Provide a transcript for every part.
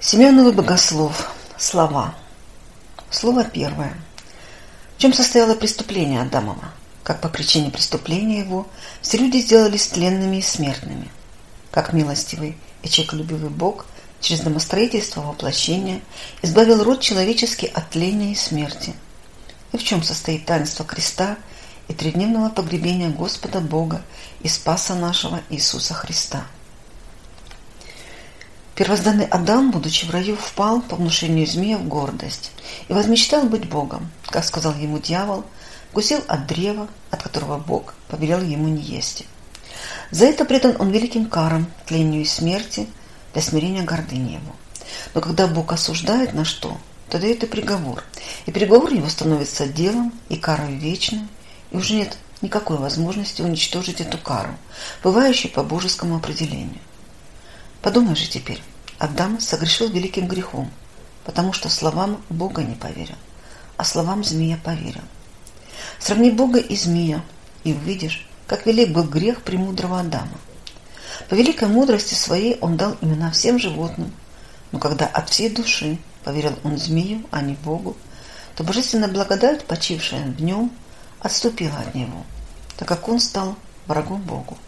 Семеновый богослов. Слова. Слово первое. В чем состояло преступление Адамова? Как по причине преступления его все люди сделались тленными и смертными. Как милостивый и человеколюбивый Бог через домостроительство воплощения избавил род человеческий от тления и смерти. И в чем состоит таинство креста и тридневного погребения Господа Бога и Спаса нашего Иисуса Христа. Первозданный Адам, будучи в раю, впал по внушению змея в гордость и возмечтал быть Богом, как сказал ему дьявол, кусил от древа, от которого Бог повелел ему не есть. За это предан он великим карам, тлению и смерти, для смирения гордыни его. Но когда Бог осуждает на что, то дает и приговор, и приговор его становится делом и карой вечной, и уже нет никакой возможности уничтожить эту кару, бывающую по божескому определению. Подумай же теперь, Адам согрешил великим грехом, потому что словам Бога не поверил, а словам змея поверил. Сравни Бога и змея, и увидишь, как велик был грех премудрого Адама. По великой мудрости своей он дал имена всем животным, но когда от всей души поверил он змею, а не Богу, то божественная благодать, почившая в нем, отступила от него, так как он стал врагом Богу.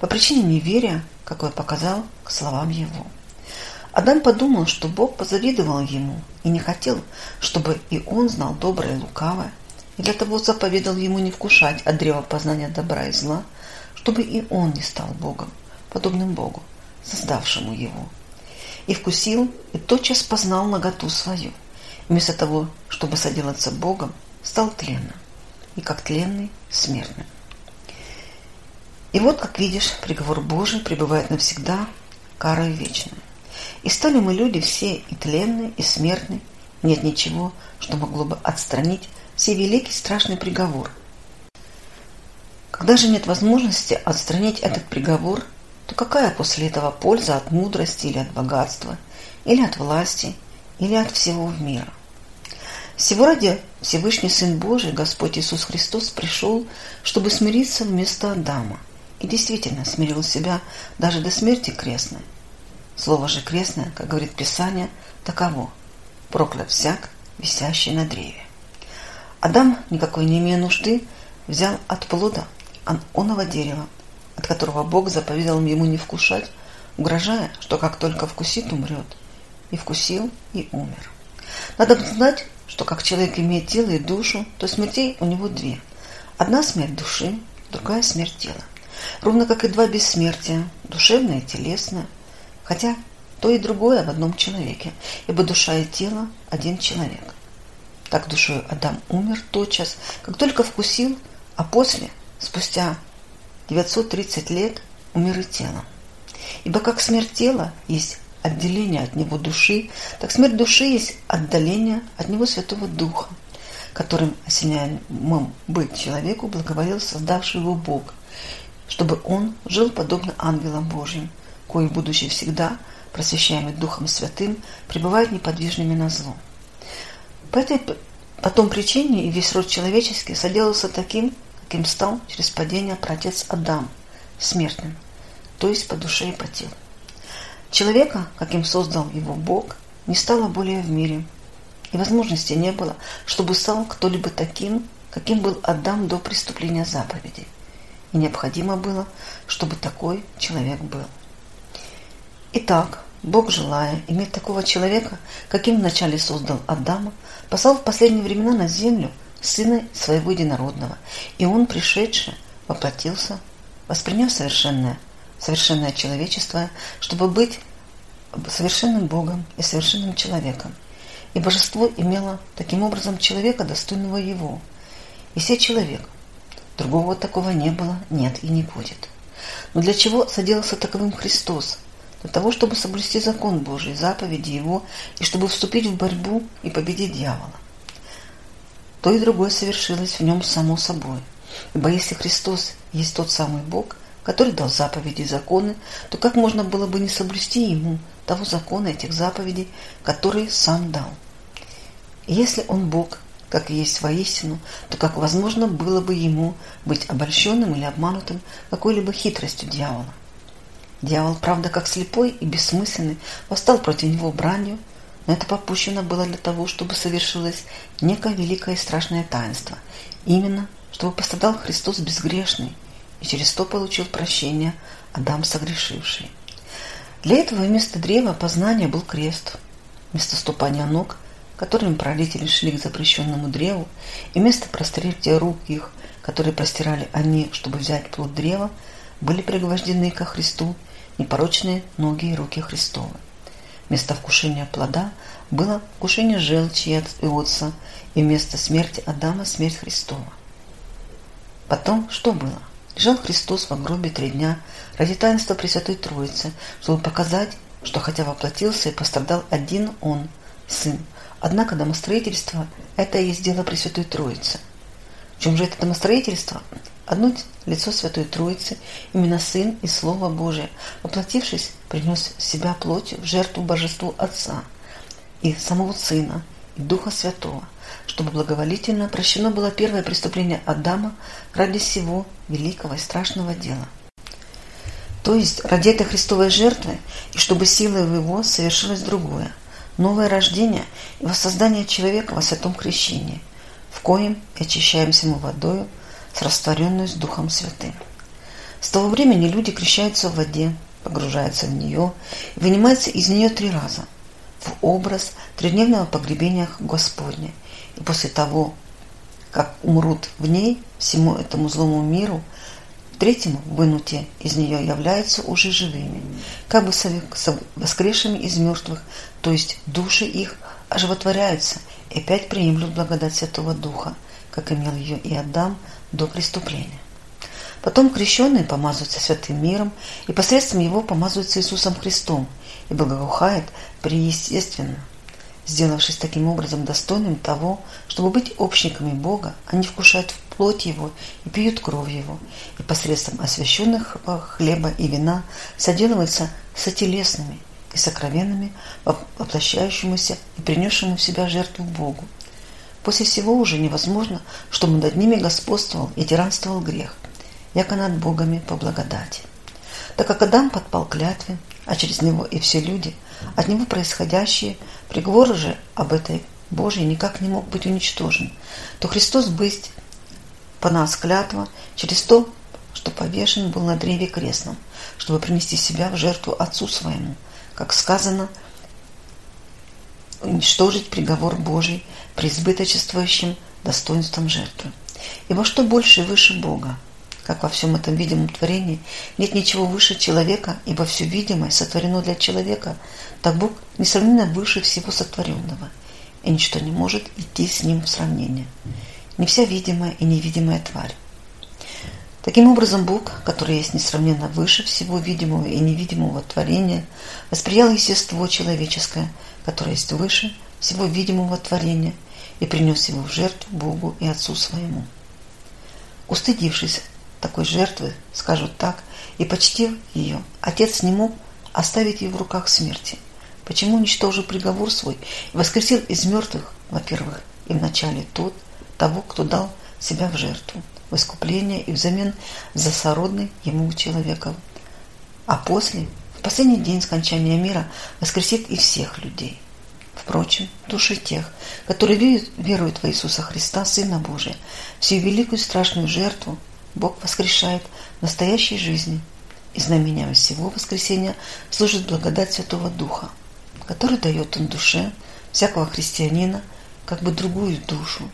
По причине неверия какой показал к словам его. Адам подумал, что Бог позавидовал ему и не хотел, чтобы и он знал доброе и лукавое, и для того заповедал ему не вкушать от древа познания добра и зла, чтобы и он не стал Богом, подобным Богу, создавшему его. И вкусил, и тотчас познал наготу свою. Вместо того, чтобы соделаться Богом, стал тленным, и как тленный – смертным. И вот, как видишь, приговор Божий пребывает навсегда, карой вечной. И стали мы люди все и тленные, и смертные. Нет ничего, что могло бы отстранить все великий страшный приговор. Когда же нет возможности отстранить этот приговор, то какая после этого польза от мудрости или от богатства, или от власти, или от всего в мира? Всего ради Всевышний Сын Божий, Господь Иисус Христос, пришел, чтобы смириться вместо Адама – и действительно смирил себя даже до смерти крестной. Слово же крестное, как говорит Писание, таково – проклят всяк, висящий на древе. Адам, никакой не имея нужды, взял от плода оного дерева, от которого Бог заповедал ему не вкушать, угрожая, что как только вкусит, умрет. И вкусил, и умер. Надо знать, что как человек имеет тело и душу, то смертей у него две. Одна смерть души, другая смерть тела ровно как и два бессмертия, душевное и телесное, хотя то и другое в одном человеке, ибо душа и тело – один человек. Так душой Адам умер тотчас, как только вкусил, а после, спустя 930 лет, умер и телом. Ибо как смерть тела есть отделение от него души, так смерть души есть отдаление от него Святого Духа, которым осеняемым быть человеку благоволил создавший его Бог, чтобы он жил подобно ангелам Божьим, кои, будучи всегда просвещаемый Духом Святым, пребывают неподвижными на зло. По этой потом причине и весь род человеческий соделался таким, каким стал через падение протец Адам, смертным, то есть по душе и по телу. Человека, каким создал его Бог, не стало более в мире, и возможности не было, чтобы стал кто-либо таким, каким был Адам до преступления заповедей и необходимо было, чтобы такой человек был. Итак, Бог, желая иметь такого человека, каким вначале создал Адама, послал в последние времена на землю Сына Своего Единородного, и Он, пришедший, воплотился, восприняв совершенное, совершенное человечество, чтобы быть совершенным Богом и совершенным человеком. И божество имело таким образом человека, достойного его. И все человек – Другого такого не было, нет и не будет. Но для чего соделался таковым Христос? Для того, чтобы соблюсти закон Божий, заповеди Его, и чтобы вступить в борьбу и победить дьявола. То и другое совершилось в нем само собой. Ибо если Христос есть тот самый Бог, который дал заповеди и законы, то как можно было бы не соблюсти Ему того закона, этих заповедей, которые Сам дал? И если Он Бог, как есть воистину, то как возможно было бы ему быть обольщенным или обманутым какой-либо хитростью дьявола? Дьявол, правда, как слепой и бессмысленный, восстал против него бранью, но это попущено было для того, чтобы совершилось некое великое и страшное таинство. Именно, чтобы пострадал Христос безгрешный и через то получил прощение Адам согрешивший. Для этого вместо древа познания был крест, вместо ступания ног, которыми пролетели шли к запрещенному древу, и вместо прострельтия рук их, которые простирали они, чтобы взять плод древа, были пригвождены ко Христу непорочные ноги и руки Христовы. Вместо вкушения плода было вкушение желчи и отца, и вместо смерти Адама смерть Христова. Потом что было? Лежал Христос в гробе три дня ради таинства Пресвятой Троицы, чтобы показать, что хотя воплотился и пострадал один Он, Сын, однако домостроительство – это и есть дело Пресвятой Троицы. В чем же это домостроительство? Одно лицо Святой Троицы, именно Сын и Слово Божие, воплотившись, принес себя плотью в жертву Божеству Отца и самого Сына и Духа Святого, чтобы благоволительно прощено было первое преступление Адама ради всего великого и страшного дела. То есть ради этой Христовой жертвы, и чтобы силой его совершилось другое, новое рождение и воссоздание человека во святом крещении, в коем очищаемся мы водою, с растворенной с Духом Святым. С того времени люди крещаются в воде, погружаются в нее и вынимаются из нее три раза в образ трехдневного погребения Господня. И после того, как умрут в ней, всему этому злому миру, третьем вынуте из нее являются уже живыми, как бы воскресшими из мертвых, то есть души их оживотворяются и опять приемлют благодать Святого Духа, как имел ее и Адам до преступления. Потом крещенные помазываются святым миром и посредством его помазываются Иисусом Христом и благоухает преестественно. Сделавшись таким образом достойным того, чтобы быть общниками Бога, они вкушают в плоть Его и пьют кровь Его, и посредством освященных хлеба и вина соделываются сотелесными и сокровенными, воплощающемуся и принесшему в себя жертву Богу. После всего уже невозможно, чтобы над ними господствовал и тиранствовал грех, яко над богами по благодати. Так как Адам подпал клятве, а через него и все люди, от него происходящие, приговор же об этой Божьей никак не мог быть уничтожен, то Христос быть по нас клятва через то, что повешен был на древе крестном, чтобы принести себя в жертву Отцу своему, как сказано – уничтожить приговор Божий преизбыточествующим достоинством жертвы. Ибо что больше и выше Бога? Как во всем этом видимом творении нет ничего выше человека, ибо все видимое сотворено для человека, так Бог несравненно выше всего сотворенного, и ничто не может идти с ним в сравнение. Не вся видимая и невидимая тварь. Таким образом, Бог, который есть несравненно выше всего видимого и невидимого творения, восприял естество человеческое – который есть выше всего видимого творения, и принес его в жертву Богу и Отцу своему. Устыдившись такой жертвы, скажут так, и почтив ее, Отец не мог оставить ее в руках смерти. Почему уничтожил приговор свой и воскресил из мертвых, во-первых, и вначале тот, того, кто дал себя в жертву, в искупление и взамен за сородный ему человека, а после в последний день скончания мира воскресит и всех людей. Впрочем, души тех, которые веруют в Иисуса Христа, Сына Божия, всю великую страшную жертву Бог воскрешает в настоящей жизни, и знамением всего воскресения служит благодать Святого Духа, который дает Он душе всякого христианина как бы другую душу.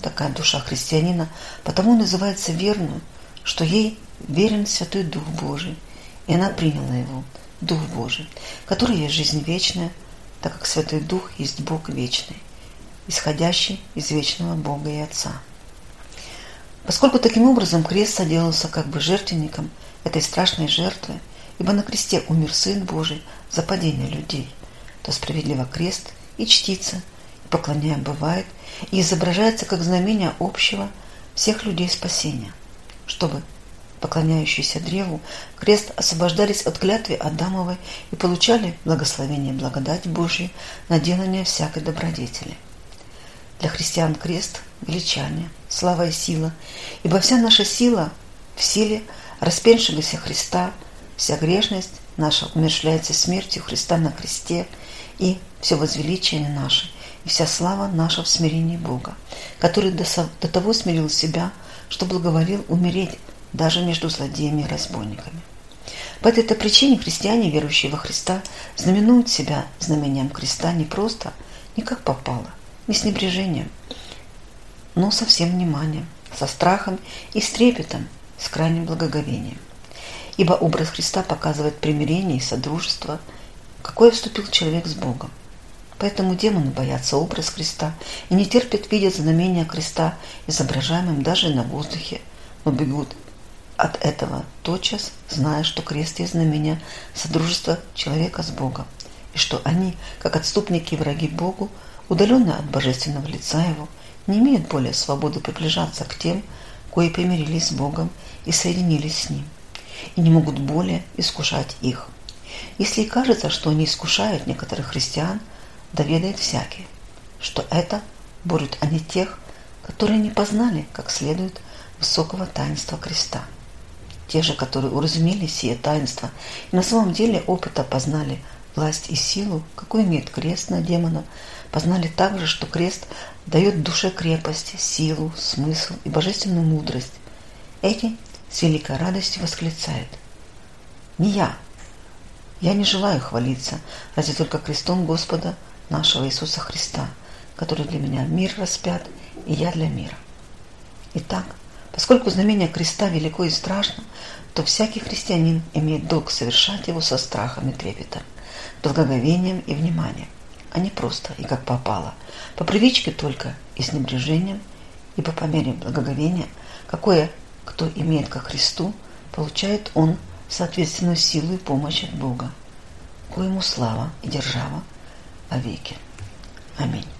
Такая душа христианина потому называется верную, что ей верен Святой Дух Божий, и она приняла его – Дух Божий, который есть жизнь вечная, так как Святой Дух есть Бог вечный, исходящий из вечного Бога и Отца. Поскольку таким образом крест соделался как бы жертвенником этой страшной жертвы, ибо на кресте умер Сын Божий за падение людей, то справедливо крест и чтится, и поклоняем бывает, и изображается как знамение общего всех людей спасения, чтобы поклоняющиеся древу, крест освобождались от клятвы Адамовой и получали благословение и благодать Божию на делание всякой добродетели. Для христиан крест – величание, слава и сила, ибо вся наша сила в силе распеншегося Христа, Вся грешность наша умершляется смертью Христа на кресте, и все возвеличение наше, и вся слава наша в смирении Бога, который до, того смирил себя, что благоволил умереть даже между злодеями и разбойниками. По этой причине христиане, верующие во Христа, знаменуют себя знамением креста не просто, не как попало, не с небрежением, но со всем вниманием, со страхом и с трепетом, с крайним благоговением ибо образ Христа показывает примирение и содружество, какое вступил человек с Богом. Поэтому демоны боятся образ Христа и не терпят видеть знамения креста, изображаемым даже на воздухе, но бегут от этого тотчас, зная, что крест есть знамение содружества человека с Богом, и что они, как отступники и враги Богу, удаленные от божественного лица Его, не имеют более свободы приближаться к тем, кои примирились с Богом и соединились с Ним и не могут более искушать их. Если и кажется, что они искушают некоторых христиан, доведает всякий, что это борют они тех, которые не познали как следует высокого таинства креста. Те же, которые уразумели сие таинство и на самом деле опыта познали власть и силу, какую имеет крест на демона, познали также, что крест дает душе крепость, силу, смысл и божественную мудрость. Эти с великой радостью восклицает. Не я. Я не желаю хвалиться, разве только крестом Господа нашего Иисуса Христа, который для меня мир распят, и я для мира. Итак, поскольку знамение креста велико и страшно, то всякий христианин имеет долг совершать его со страхом и трепетом, благоговением и вниманием, а не просто и как попало, по привычке только и с небрежением, ибо по мере благоговения, какое кто имеет ко Христу, получает он соответственную силу и помощь от Бога, коему слава и держава a Amém.